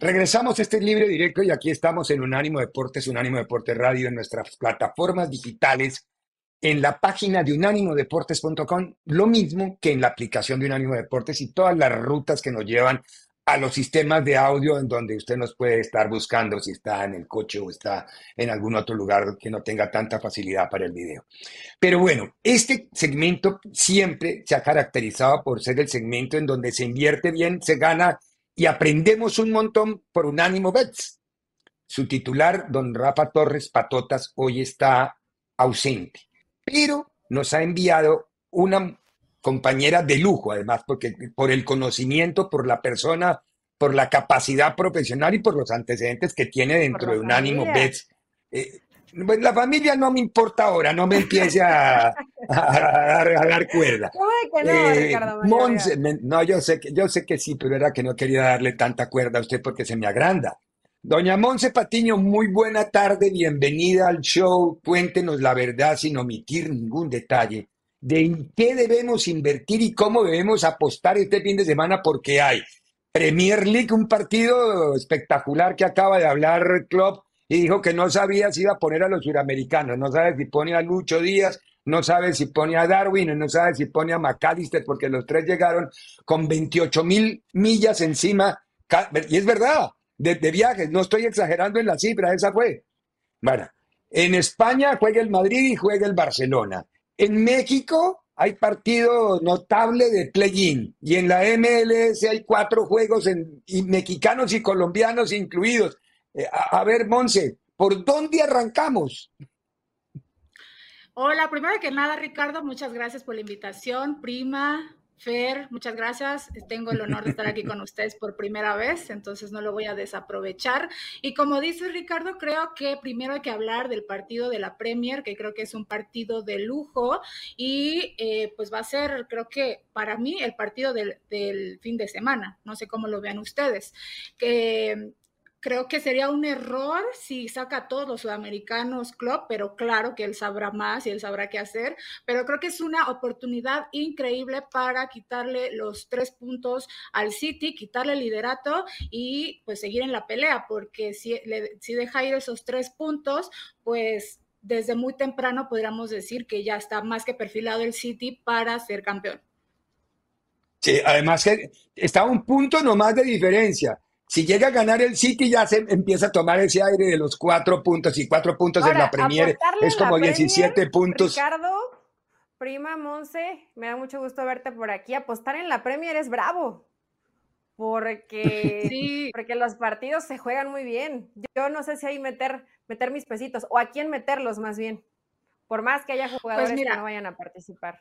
Regresamos a este libre directo y aquí estamos en Unánimo Deportes, Unánimo Deportes Radio, en nuestras plataformas digitales, en la página de unánimodeportes.com, lo mismo que en la aplicación de Unánimo Deportes y todas las rutas que nos llevan a los sistemas de audio en donde usted nos puede estar buscando si está en el coche o está en algún otro lugar que no tenga tanta facilidad para el video. Pero bueno, este segmento siempre se ha caracterizado por ser el segmento en donde se invierte bien, se gana y aprendemos un montón por Unánimo Bets. Su titular, don Rafa Torres Patotas, hoy está ausente, pero nos ha enviado una compañera de lujo, además, porque por el conocimiento, por la persona, por la capacidad profesional y por los antecedentes que tiene dentro de Unánimo Bets. Eh, la familia no me importa ahora, no me empiece a, dar, cuerda. ¿Cómo no, eh, Ricardo no, yo sé, que, yo sé que sí, pero era que no quería darle tanta cuerda a usted porque se me agranda. Doña Monse Patiño, muy buena tarde, bienvenida al show. Cuéntenos la verdad sin omitir ningún detalle de en qué debemos invertir y cómo debemos apostar este fin de semana porque hay Premier League, un partido espectacular que acaba de hablar Klopp y dijo que no sabía si iba a poner a los suramericanos, no sabe si pone a Lucho Díaz, no sabe si pone a Darwin, no sabe si pone a McAllister, porque los tres llegaron con 28 mil millas encima, y es verdad, de, viajes, no estoy exagerando en la cifra, esa fue. Bueno, en España juega el Madrid y juega el Barcelona. En México hay partido notable de play-in y en la MLS hay cuatro juegos en, mexicanos y colombianos incluidos. Eh, a, ver, Monse, ¿por dónde arrancamos? Hola, primero que nada, Ricardo, muchas gracias por la invitación. Prima, Fer, muchas gracias. Tengo el honor de estar aquí con ustedes por primera vez, entonces no lo voy a desaprovechar. Y como dice Ricardo, creo que primero hay que hablar del partido de la Premier, que creo que es un partido de lujo y eh, pues va a ser, creo que para mí, el partido del, del fin de semana. No sé cómo lo vean ustedes. Que Creo que sería un error si saca a todos los sudamericanos club, pero claro que él sabrá más y él sabrá qué hacer. Pero creo que es una oportunidad increíble para quitarle los tres puntos al City, quitarle el liderato y pues seguir en la pelea, porque si, si deja ir esos tres puntos, pues desde muy temprano podríamos decir que ya está más que perfilado el City para ser campeón. Sí, además que está un punto nomás de diferencia. Si llega a ganar el City, ya se empieza a tomar ese aire de los cuatro puntos y cuatro puntos en la Premier. Es como 17 puntos. Ricardo, prima Monse, me da mucho gusto verte por aquí. Apostar en la Premier es bravo. Porque, sí. porque los partidos se juegan muy bien. Yo no sé si hay meter, meter mis pesitos o a quién meterlos más bien. Por más que haya pues jugadores que no vayan a participar.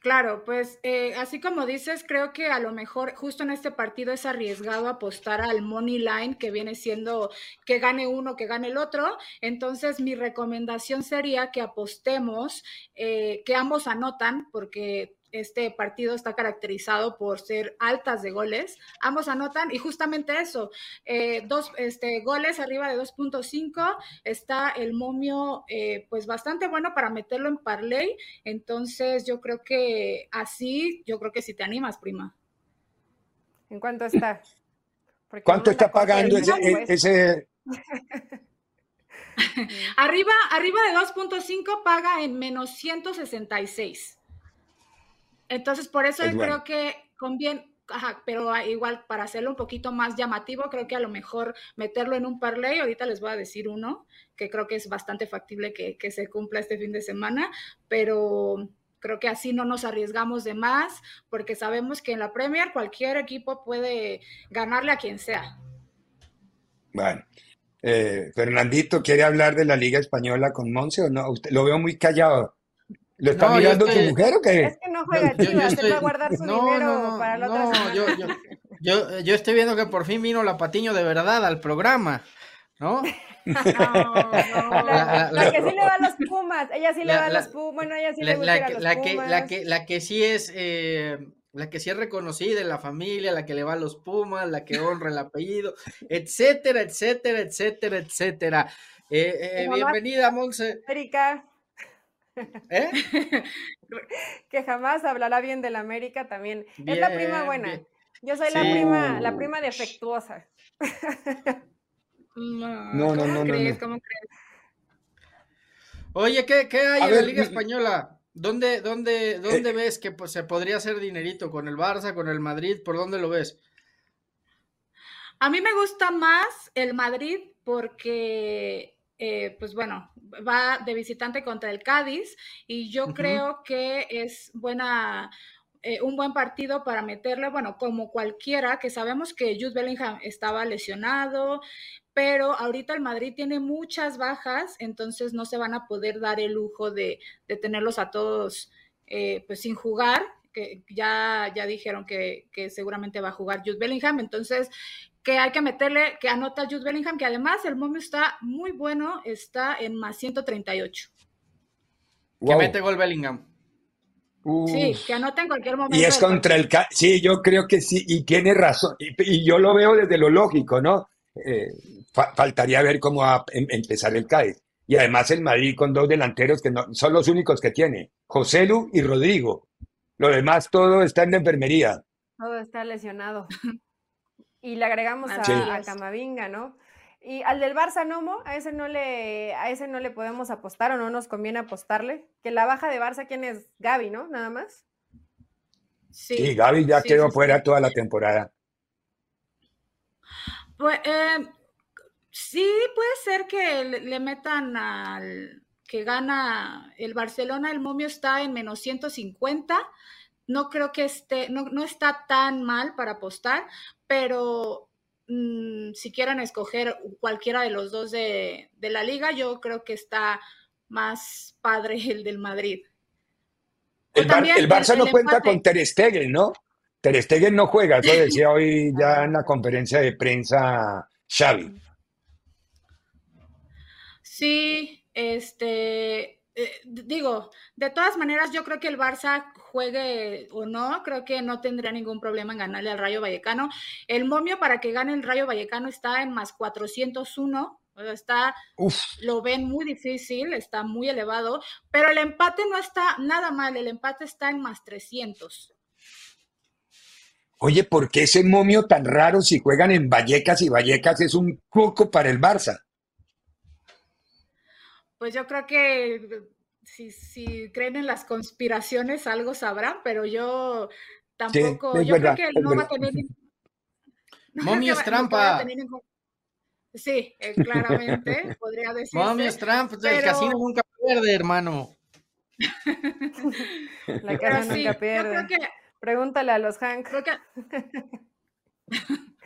Claro, pues eh, así como dices, creo que a lo mejor justo en este partido es arriesgado apostar al money line que viene siendo que gane uno, que gane el otro. Entonces mi recomendación sería que apostemos, eh, que ambos anotan, porque este partido está caracterizado por ser altas de goles. Ambos anotan y justamente eso, eh, dos este, goles arriba de 2.5. Está el momio eh, pues bastante bueno para meterlo en parlay. Entonces yo creo que así, yo creo que si te animas, prima. ¿En cuánto está? ¿Cuánto está pagando ese... arriba, arriba de 2.5 paga en menos 166. Entonces, por eso yo creo que conviene, ajá, pero igual para hacerlo un poquito más llamativo, creo que a lo mejor meterlo en un parlay, ahorita les voy a decir uno, que creo que es bastante factible que, que se cumpla este fin de semana, pero creo que así no nos arriesgamos de más, porque sabemos que en la Premier cualquier equipo puede ganarle a quien sea. Bueno, eh, Fernandito, ¿quiere hablar de la Liga Española con Monse o no? Usted, lo veo muy callado. ¿Lo está mirando tu mujer o qué? Es que no juega Chivas, él va a guardar su dinero para la otra semana. Yo, yo, yo, yo, estoy viendo que por fin vino la Patiño de verdad al programa, ¿no? No, no. La, que sí le va a los Pumas, ella sí le va a los Pumas, bueno, ella sí le gusta a los la Pumas. Que, la, que, la que sí es, eh, la que sí es reconocida en la familia, la que le va a los Pumas, la que honra el apellido, etcétera, etcétera, etcétera, etcétera. Eh, eh, bienvenida, Monse. Erika. ¿Eh? que jamás hablará bien de la América también. es la prima buena. Yo soy la prima, la prima defectuosa. No, no, no, no, crees? ¿Cómo crees? Oye, ¿qué, qué hay en la Liga Española? ¿Dónde, dónde, dónde ves que pues, se podría hacer dinerito? ¿Con el Barça, con el Madrid? ¿Por dónde lo ves? A mí me gusta más el Madrid porque, eh, pues bueno, va de visitante contra el Cádiz y yo creo que es buena, eh, un buen partido para meterle, bueno, como cualquiera, que sabemos que Jude Bellingham estaba lesionado, pero ahorita el Madrid tiene muchas bajas, entonces no se van a poder dar el lujo de, tenerlos a todos eh, pues sin jugar, que ya, ya dijeron que, que, seguramente va a jugar Jude Bellingham, entonces que hay que meterle, que anota Jude Bellingham, que además el momio está muy bueno, está en más 138. Que mete gol Bellingham. Sí, que anota en cualquier momento. Y es contra el... Sí, yo creo que sí, y tiene razón. Y, yo lo veo desde lo lógico, ¿no? Eh, faltaría ver cómo va a em, empezar el Cádiz. Y además el Madrid con dos delanteros que no, son los únicos que tiene, José Lu y Rodrigo. Lo demás todo está en la enfermería. Todo está lesionado. Y le agregamos a, Camavinga, ¿no? Y al del Barça Nomo, a ese no le, a ese no le podemos apostar o no nos conviene apostarle. Que la baja de Barça, ¿quién es? Gaby, ¿no? Nada más. Sí, Gaby ya quedó fuera toda la temporada. Pues, eh, sí, puede ser que le, metan al que gana el Barcelona, el momio está en menos 150. No creo que esté, no, no está tan mal para apostar, pero mm, si quieren escoger cualquiera de los dos de, la liga, yo creo que está más padre el del Madrid. El, Barça no cuenta con Ter Stegen, ¿no? Ter Stegen no juega, eso decía hoy ya en la conferencia de prensa Xavi. Sí, este, eh, digo, de todas maneras, yo creo que el Barça juegue o no, creo que no tendría ningún problema en ganarle al Rayo Vallecano. El momio para que gane el Rayo Vallecano está en más 401. Está, lo ven muy difícil, está muy elevado, pero el empate no está nada mal, el empate está en más 300. Oye, ¿por qué ese momio tan raro si juegan en Vallecas y Vallecas es un poco para el Barça? Pues yo creo que si, creen en las conspiraciones algo sabrán, pero yo tampoco, yo creo que no va a tener... Momio es trampa. Sí, eh, claramente, podría decir. Momio es trampa, el casino nunca pierde, hermano. La casa nunca pierde. Pregúntale a los Hank. Creo que...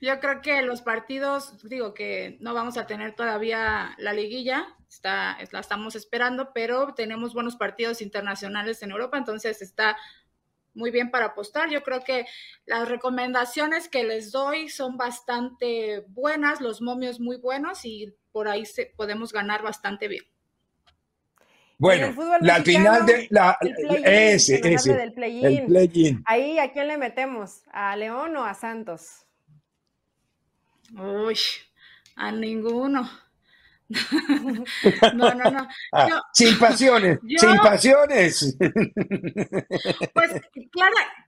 Yo creo que los partidos, digo que no vamos a tener todavía la liguilla, está, la estamos esperando, pero tenemos buenos partidos internacionales en Europa, entonces está muy bien para apostar. Yo creo que las recomendaciones que les doy son bastante buenas, los momios muy buenos y por ahí se, podemos ganar bastante bien. Bueno, la final de la ese, ese, el play-in. Ahí a quién le metemos, a León o a Santos. Uy, a ninguno. No, no, no. Ah, sin pasiones, sin pasiones. Pues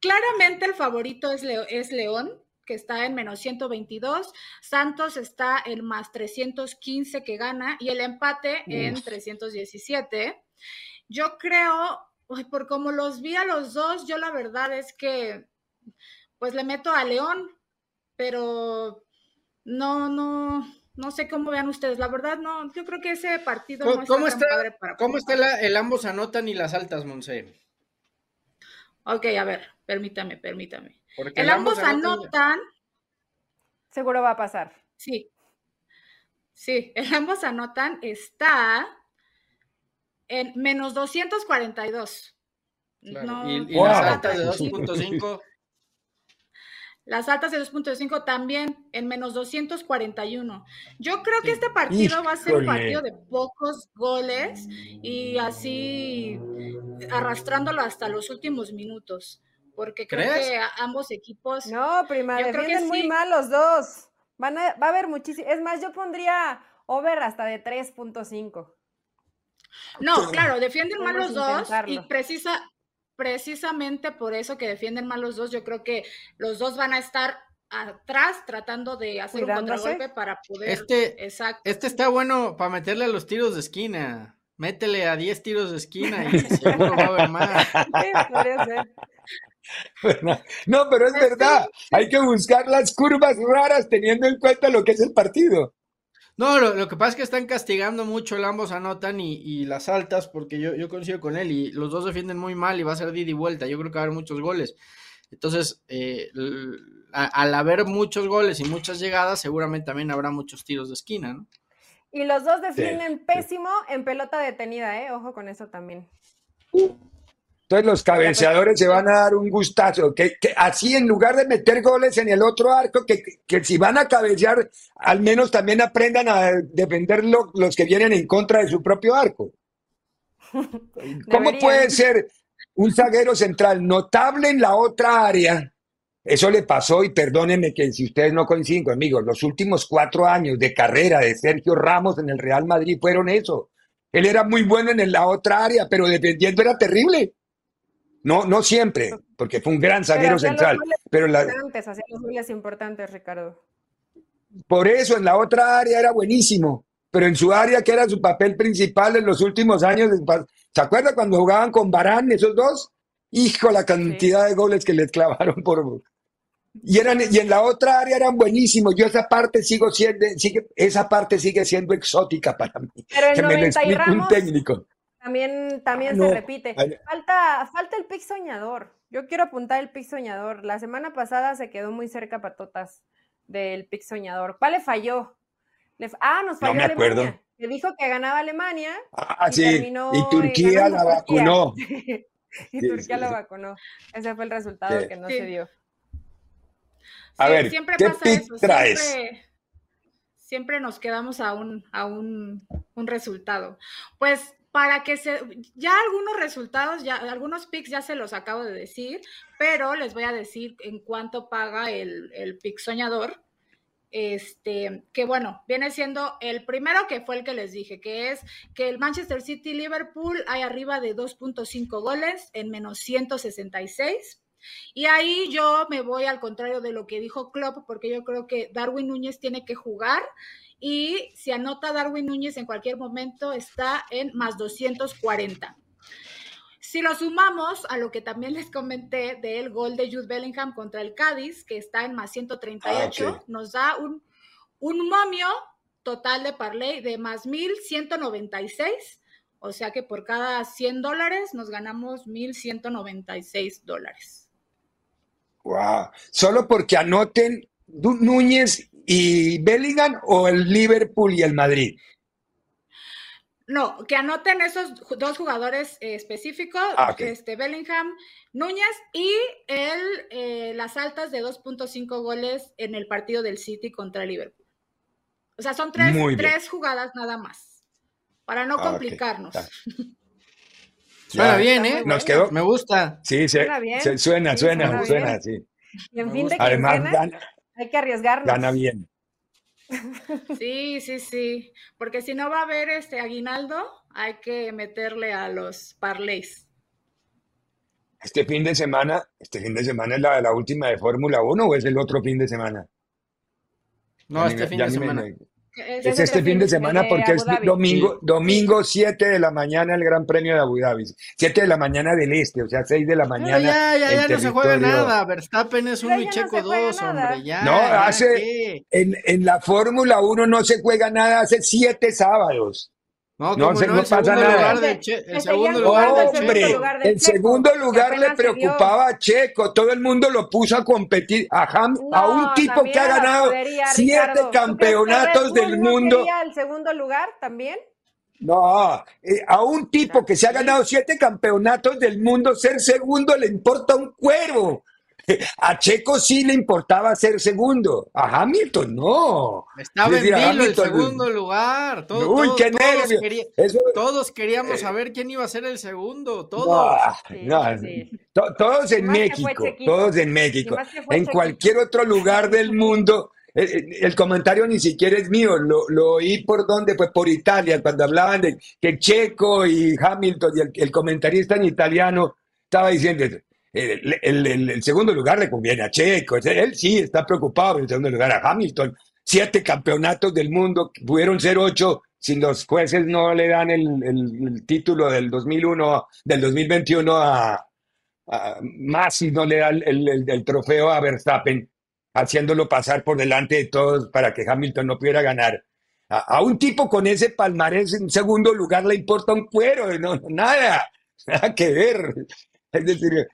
claramente el favorito es, es León, que está en menos 122. Santos está en más 315 que gana y el empate en 317. Yo creo, por como los vi a los dos, yo la verdad es que pues le meto a León, pero no, no, no sé cómo vean ustedes. La verdad, no, yo creo que ese partido no ¿cómo está, padre para ¿Cómo está el ambos anotan y las altas, Monse? Ok, a ver, permítame, permítame. el, ambos, anotan, Seguro va a pasar. Sí. Sí, el ambos anotan está en menos 242. Claro. y, y las altas de 2.5. Las altas de 2.5 también en menos 241. Yo creo que este partido va a ser un partido de pocos goles y así arrastrándolo hasta los últimos minutos. Porque creo que ambos equipos. No, prima, defienden muy mal los dos. Van va a haber muchísimo. Es más, yo pondría over hasta de 3.5. No, claro, defienden mal los dos y precisa, precisamente por eso que defienden mal los dos, yo creo que los dos van a estar atrás tratando de hacer un contragolpe para poder. Este, Exacto. este está bueno para meterle a los tiros de esquina. Métele a 10 tiros de esquina y seguro va a haber más. No, pero es pues verdad. Hay que buscar las curvas raras teniendo en cuenta lo que es el partido. No, lo, que pasa es que están castigando mucho, el ambos anotan y, las altas, porque yo, yo coincido con él y los dos defienden muy mal y va a ser Didi y vuelta. Yo creo que va a haber muchos goles. Entonces, eh, al haber muchos goles y muchas llegadas, seguramente también habrá muchos tiros de esquina, ¿no? Y los dos defienden pésimo en pelota detenida, ¿eh? Ojo con eso también. Entonces los cabeceadores se van a dar un gustazo, que, así en lugar de meter goles en el otro arco, que, que si van a cabecear, al menos también aprendan a defender los que vienen en contra de su propio arco. ¿Cómo puede ser un zaguero central notable en la otra área? Eso le pasó, y perdónenme que si ustedes no coinciden conmigo, los últimos cuatro años de carrera de Sergio Ramos en el Real Madrid fueron eso. Él era muy bueno en la otra área, pero defendiendo era terrible. No, no siempre, porque fue un gran zaguero central. Pero la... Antes hacía los goles importantes, Ricardo. Por eso en la otra área era buenísimo, pero en su área, que era su papel principal en los últimos años, ¿se acuerda cuando jugaban con Barán esos dos? Hijo, la cantidad de goles que les clavaron por... Y, eran, y en la otra área eran buenísimos. Yo esa parte sigo siendo, sigue, esa parte sigue siendo exótica para mí. Pero el que me lo un técnico. También, también se repite. Falta, falta el pick soñador. Yo quiero apuntar el pick soñador. La semana pasada se quedó muy cerca Patotas del pick soñador. ¿Cuál le falló? ah, nos falló no Acuerdo. Le dijo que ganaba Alemania. Ah, y sí. y Turquía la vacunó. y Turquía la vacunó. Ese fue el resultado que no se dio. A ver, siempre ¿qué pasa eso. traes? Siempre, nos quedamos a un, a un, un resultado. Pues para que se, ya algunos resultados, ya algunos picks ya se los acabo de decir, pero les voy a decir en cuánto paga el, el pick soñador. Este, que bueno, viene siendo el primero que fue el que les dije, que es que el Manchester City Liverpool hay arriba de 2.5 goles en menos 166. Y ahí yo me voy al contrario de lo que dijo Klopp, porque yo creo que Darwin Núñez tiene que jugar y si anota Darwin Núñez en cualquier momento está en más 240. Si lo sumamos a lo que también les comenté del gol de Jude Bellingham contra el Cádiz, que está en más 138, ah, nos da un, un momio total de parlay de más 1196. O sea que por cada 100 dólares nos ganamos 1196 dólares. Wow. Solo porque anoten Núñez y Bellingham o el Liverpool y el Madrid? No, que anoten esos dos jugadores eh, específicos, ah, este Bellingham, Núñez y el, eh, las altas de 2.5 goles en el partido del City contra el Liverpool. O sea, son tres, tres jugadas nada más, para no ah, complicarnos. Suena bien, ¿eh? Nos quedó. Me gusta. Sí, suena, suena, suena, suena, sí. Y en fin de Además, hay que arriesgarnos. Gana bien. Sí, sí, sí. Porque si no va a haber este aguinaldo, hay que meterle a los parlays. Este fin de semana, este fin de semana es la, la última de Fórmula 1 o es el otro fin de semana? No, este fin de semana. Es, este fin de semana porque es domingo, domingo 7 de la mañana el Gran Premio de Abu Dhabi. 7 de la mañana del este, o sea, 6 de la mañana. ya, ya, ya no se juega nada. Verstappen es un Checo 2, hombre. Ya, no, hace. En, en la Fórmula 1 no se juega nada hace 7 sábados. No, no, se, no, pasa nada. el segundo lugar, el segundo lugar le preocupaba a Checo. Todo el mundo lo puso a competir. A, a un tipo que ha ganado siete campeonatos del mundo. el segundo lugar también? No, eh, a un tipo que se ha ganado siete campeonatos del mundo, ser segundo le importa un cuero. A Checo sí le importaba ser segundo, a Hamilton no. Estaba en vilo el segundo lugar. Uy, qué todos, todos queríamos saber quién iba a ser el segundo, todos. todos en México, todos en México. En cualquier otro lugar del mundo. Eh, eh, el, comentario ni siquiera es mío, lo, oí por dónde, pues por Italia, cuando hablaban de que Checo y Hamilton y el comentarista en italiano estaba diciendo, el, segundo lugar le conviene a Checo, él sí está preocupado por el segundo lugar a Hamilton. Siete campeonatos del mundo, pudieron ser ocho si los jueces no le dan el, título del 2001, del 2021 a, más si no le dan el, trofeo a Verstappen, haciéndolo pasar por delante de todos para que Hamilton no pudiera ganar. A, un tipo con ese palmarés en segundo lugar le importa un cuero, no, nada, nada que ver. Es decir,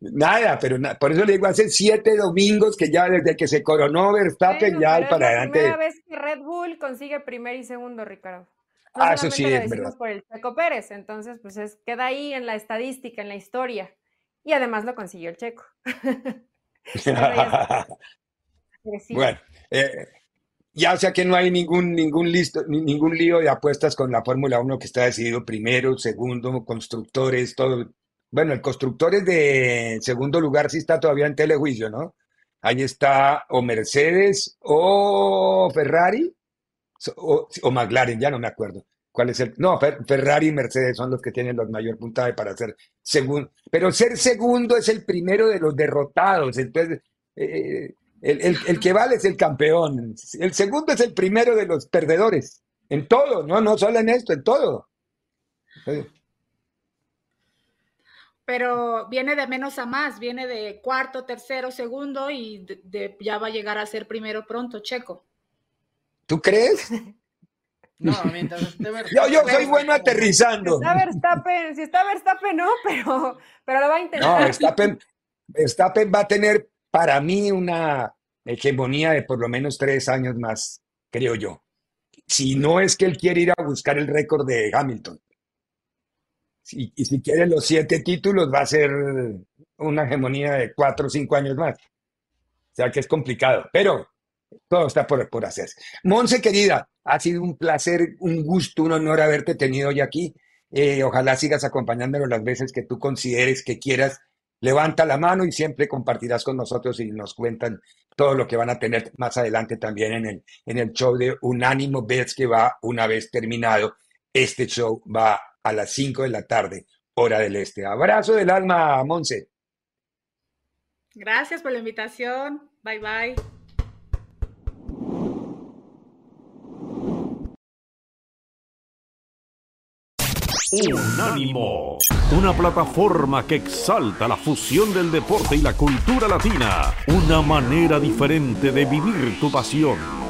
nada, pero por eso le digo, hace siete domingos que ya desde que se coronó Verstappen ya hay para adelante. Es la primera vez que Red Bull consigue primer y segundo, Ricardo. ah, eso sí, es verdad. por el Checo Pérez, entonces pues es, queda ahí en la estadística, en la historia. Y además lo consiguió el Checo. bueno, eh, ya o sea que no hay ningún, ningún, listo, ningún lío de apuestas con la Fórmula 1 que está decidido primero, segundo, constructores, todo bueno, el constructor es de segundo lugar, sí está todavía en telejuicio, ¿no? Ahí está o Mercedes o Ferrari o, McLaren, ya no me acuerdo. ¿Cuál es el? No, Ferrari y Mercedes son los que tienen los mayor puntaje para ser segundo. Pero ser segundo es el primero de los derrotados. Entonces, eh, el, que vale es el campeón. El segundo es el primero de los perdedores. En todo, no, no solo en esto, en todo pero viene de menos a más, viene de cuarto, tercero, segundo y ya va a llegar a ser primero pronto, Checo. ¿Tú crees? No, mientras Yo, yo soy bueno aterrizando. Si está Verstappen, si está Verstappen, no, pero, pero lo va a intentar. No, Verstappen, Verstappen va a tener para mí una hegemonía de por lo menos tres años más, creo yo. Si no es que él quiere ir a buscar el récord de Hamilton y si quiere los siete títulos, va a ser una hegemonía de cuatro o cinco años más. O sea que es complicado, pero todo está por, por hacerse. Monse, querida, ha sido un placer, un gusto, un honor haberte tenido hoy aquí. Eh, ojalá sigas acompañándonos las veces que tú consideres que quieras. Levanta la mano y siempre compartirás con nosotros y nos cuentan todo lo que van a tener más adelante también en el, en el show de Unánimo Bets que va una vez terminado. Este show va a las 5 de la tarde, hora del este. Abrazo del alma, Monse. Gracias por la invitación. Bye bye. Unánimo, una plataforma que exalta la fusión del deporte y la cultura latina, una manera diferente de vivir tu pasión.